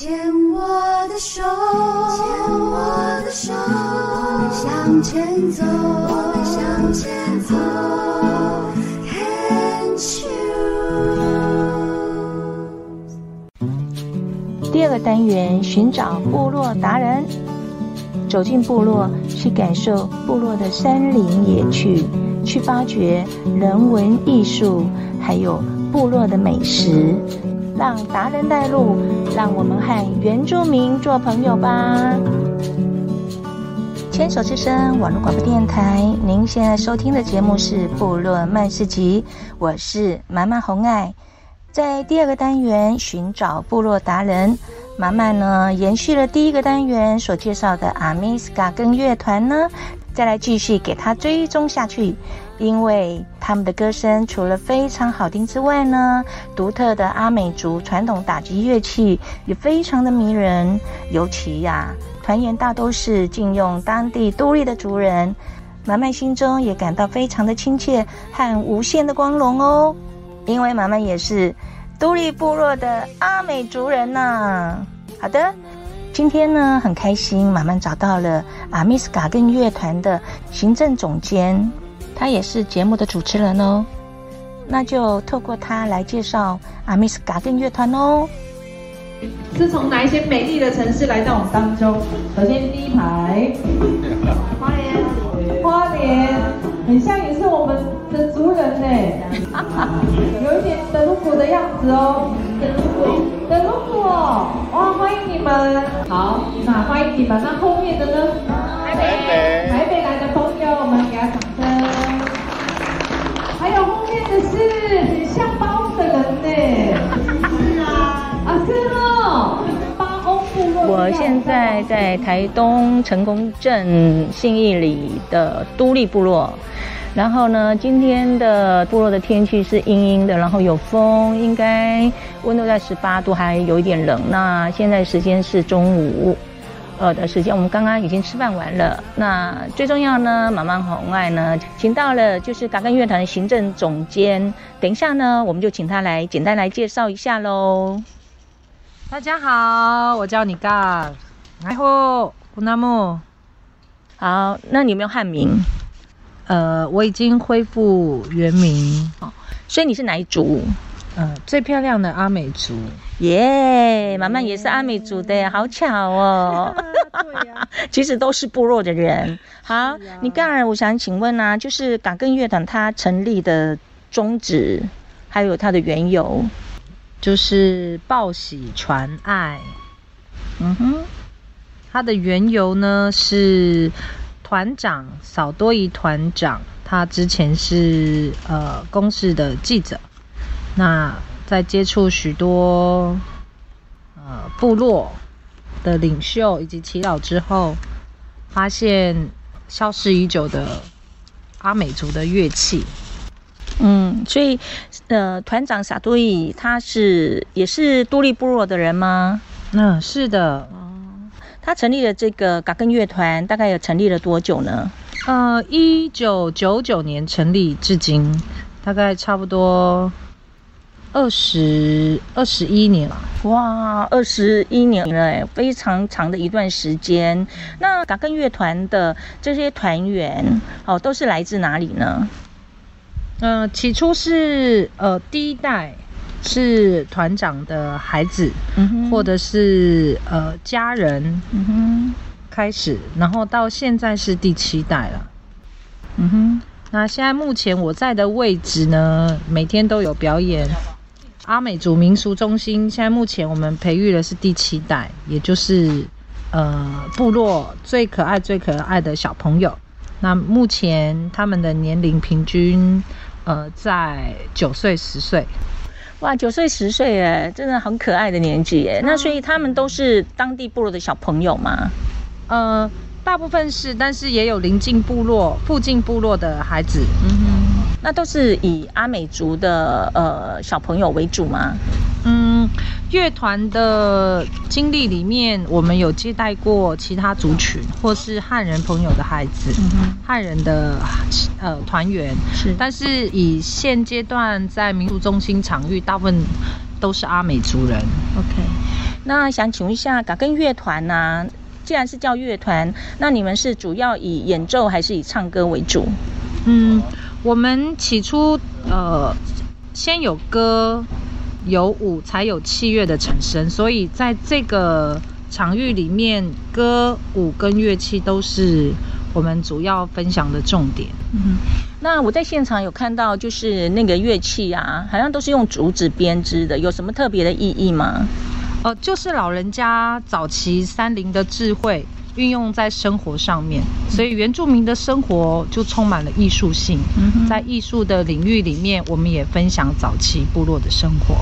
牵我的手，牵我的手，我们向前走，我们向前走。Can't you？第二个单元，寻找部落达人，走进部落，去感受部落的山林野趣，去发掘人文艺术，还有部落的美食。让达人带路，让我们和原住民做朋友吧。牵手之声网络广播电台，您现在收听的节目是《部落漫市集》，我是马漫红爱。在第二个单元寻找部落达人，马漫呢延续了第一个单元所介绍的阿米斯嘎根乐团呢，再来继续给他追踪下去。因为他们的歌声除了非常好听之外呢，独特的阿美族传统打击乐器也非常的迷人。尤其呀、啊，团员大都是禁用当地都立的族人，满满心中也感到非常的亲切和无限的光荣哦。因为满满也是都立部落的阿美族人呐、啊。好的，今天呢很开心，马漫找到了阿米斯卡根乐团的行政总监。他也是节目的主持人哦，那就透过他来介绍阿米斯嘎根乐团哦。是从哪一些美丽的城市来到我们当中？首先第一排，花莲，花莲，很像也是我们的族人呢，有一点德鲁古的样子哦，德鲁古，德鲁古哦，哇，欢迎你们，好，那欢迎你们，那后面的呢？台北，台北的是很像八翁的人呢，是啊，啊是哦，八翁部落。我现在在台东成功镇信义里的都立部落，然后呢，今天的部落的天气是阴阴的，然后有风，应该温度在十八度，还有一点冷。那现在时间是中午。呃的时间，我们刚刚已经吃饭完了。那最重要呢，马漫红外呢，请到了就是嘎根乐团的行政总监。等一下呢，我们就请他来简单来介绍一下喽。大家好，我叫你嘎，然后古纳木。好，那你有没有汉名？呃，我已经恢复原名。哦，所以你是哪一族？呃，最漂亮的阿美族。耶，妈妈也是阿美族的，好巧哦。对呀，其实都是部落的人。好，你刚才我想请问啊，就是港根乐团它成立的宗旨，还有它的缘由，就是报喜传爱。嗯哼，它的缘由呢是团长扫多伊团长，他之前是呃公视的记者，那。在接触许多呃部落的领袖以及祈祷之后，发现消失已久的阿美族的乐器。嗯，所以呃团长撒多伊他是也是多利部落的人吗？嗯，是的。哦，他成立了这个嘎根乐团，大概有成立了多久呢？呃，一九九九年成立至今，大概差不多。二十二十一年了，哇，二十一年了，非常长的一段时间。那嘎根乐团的这些团员哦，都是来自哪里呢？嗯、呃，起初是呃第一代是团长的孩子，嗯哼，或者是呃家人，嗯哼，开始，然后到现在是第七代了，嗯哼。那现在目前我在的位置呢，每天都有表演。阿美族民俗中心现在目前我们培育的是第七代，也就是呃部落最可爱最可爱的小朋友。那目前他们的年龄平均呃在九岁十岁。哇，九岁十岁哎，真的很可爱的年纪哎。那所以他们都是当地部落的小朋友吗？呃，大部分是，但是也有邻近部落、附近部落的孩子。嗯哼。那都是以阿美族的呃小朋友为主吗？嗯，乐团的经历里面，我们有接待过其他族群或是汉人朋友的孩子，汉人的呃团员是，但是以现阶段在民族中心场域，大部分都是阿美族人。OK，那想请问一下，嘎根乐团呢，既然是叫乐团，那你们是主要以演奏还是以唱歌为主？嗯，我们起初呃，先有歌有舞，才有器乐的产生，所以在这个场域里面，歌舞跟乐器都是。我们主要分享的重点。嗯，那我在现场有看到，就是那个乐器啊，好像都是用竹子编织的，有什么特别的意义吗？呃，就是老人家早期山林的智慧运用在生活上面，所以原住民的生活就充满了艺术性。嗯，在艺术的领域里面，我们也分享早期部落的生活。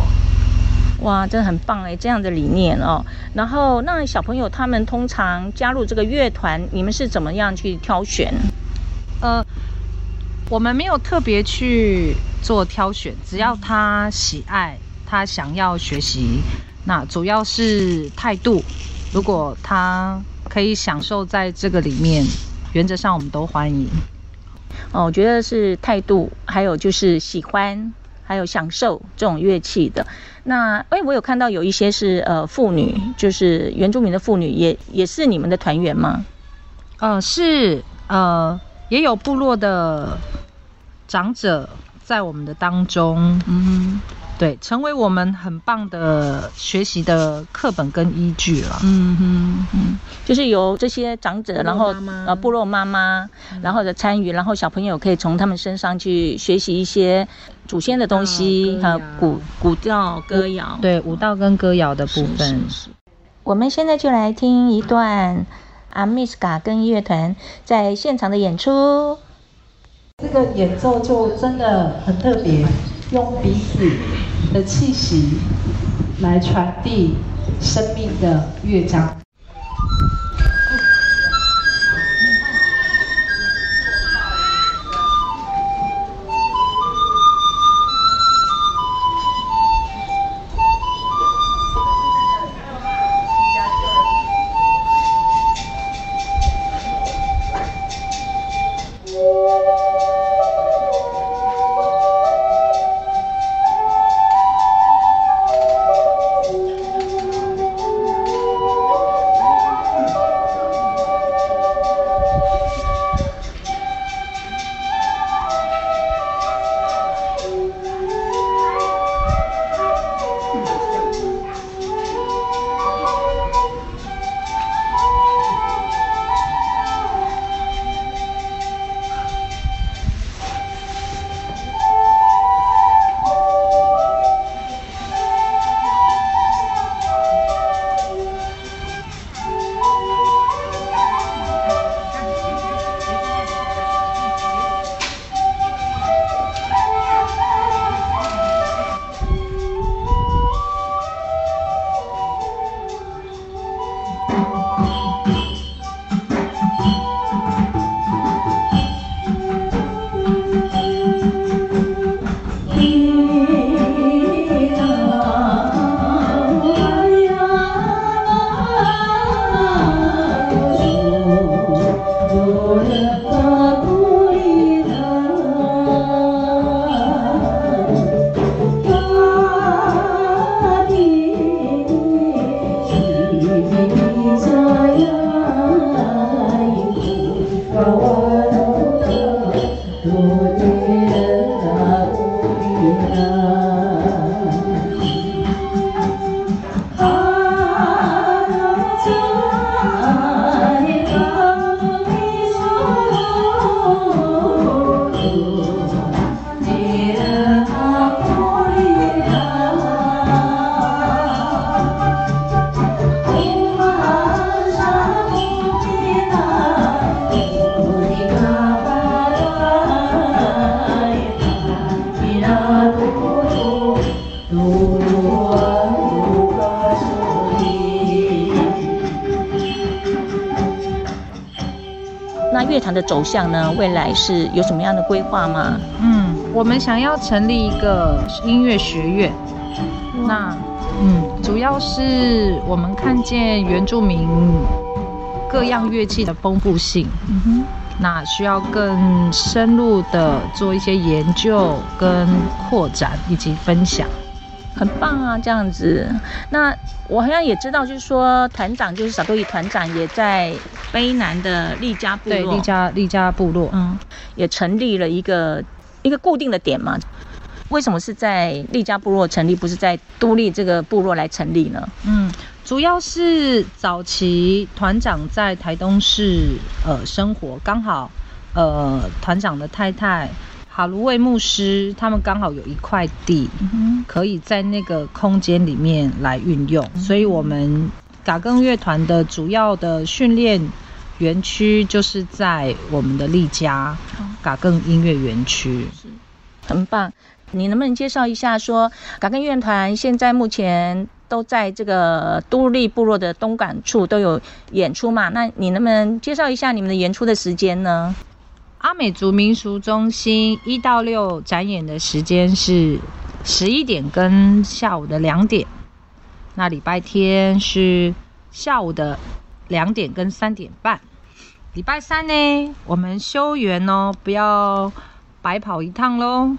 哇，真的很棒哎，这样的理念哦。然后，那小朋友他们通常加入这个乐团，你们是怎么样去挑选？呃，我们没有特别去做挑选，只要他喜爱，他想要学习，那主要是态度。如果他可以享受在这个里面，原则上我们都欢迎。哦，我觉得是态度，还有就是喜欢。还有享受这种乐器的，那哎，我有看到有一些是呃妇女，就是原住民的妇女，也也是你们的团员吗？呃，是呃，也有部落的长者在我们的当中，嗯。对，成为我们很棒的学习的课本跟依据了。嗯哼嗯，就是由这些长者，然后呃部落妈妈，然后的参与，然后小朋友可以从他们身上去学习一些祖先的东西，还有古古调歌谣。对，舞蹈跟歌谣的部分。我们现在就来听一段阿密斯卡跟乐团在现场的演出。这个演奏就真的很特别。用彼此的气息来传递生命的乐章。走向呢？未来是有什么样的规划吗？嗯，我们想要成立一个音乐学院。那，嗯，主要是我们看见原住民各样乐器的丰富性，嗯哼，那需要更深入的做一些研究跟扩展以及分享。很棒啊，这样子。那我好像也知道，就是说团长就是小多益团长也在卑南的利嘉部落，对，利嘉利嘉部落，嗯，也成立了一个一个固定的点嘛。为什么是在利嘉部落成立，不是在都立这个部落来成立呢？嗯，主要是早期团长在台东市呃生活，刚好呃团长的太太。哈卢卫牧师，他们刚好有一块地，可以在那个空间里面来运用，所以我们嘎更乐团的主要的训练园区就是在我们的丽家嘎更音乐园区，很棒。你能不能介绍一下，说嘎更乐团现在目前都在这个都立部落的东港处都有演出嘛？那你能不能介绍一下你们的演出的时间呢？阿美族民俗中心一到六展演的时间是十一点跟下午的两点，那礼拜天是下午的两点跟三点半。礼拜三呢，我们休园哦，不要白跑一趟喽。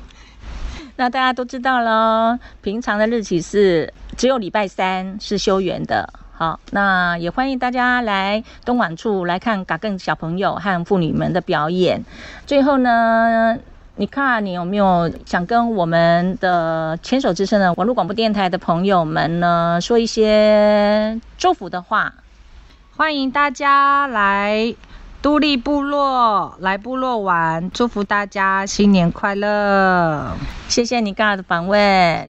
那大家都知道了，平常的日期是只有礼拜三是休园的。好，那也欢迎大家来东莞处来看嘎更小朋友和妇女们的表演。最后呢，你看你有没有想跟我们的牵手之声的网络广播电台的朋友们呢说一些祝福的话？欢迎大家来都历部落来部落玩，祝福大家新年快乐！谢谢你刚刚的访问。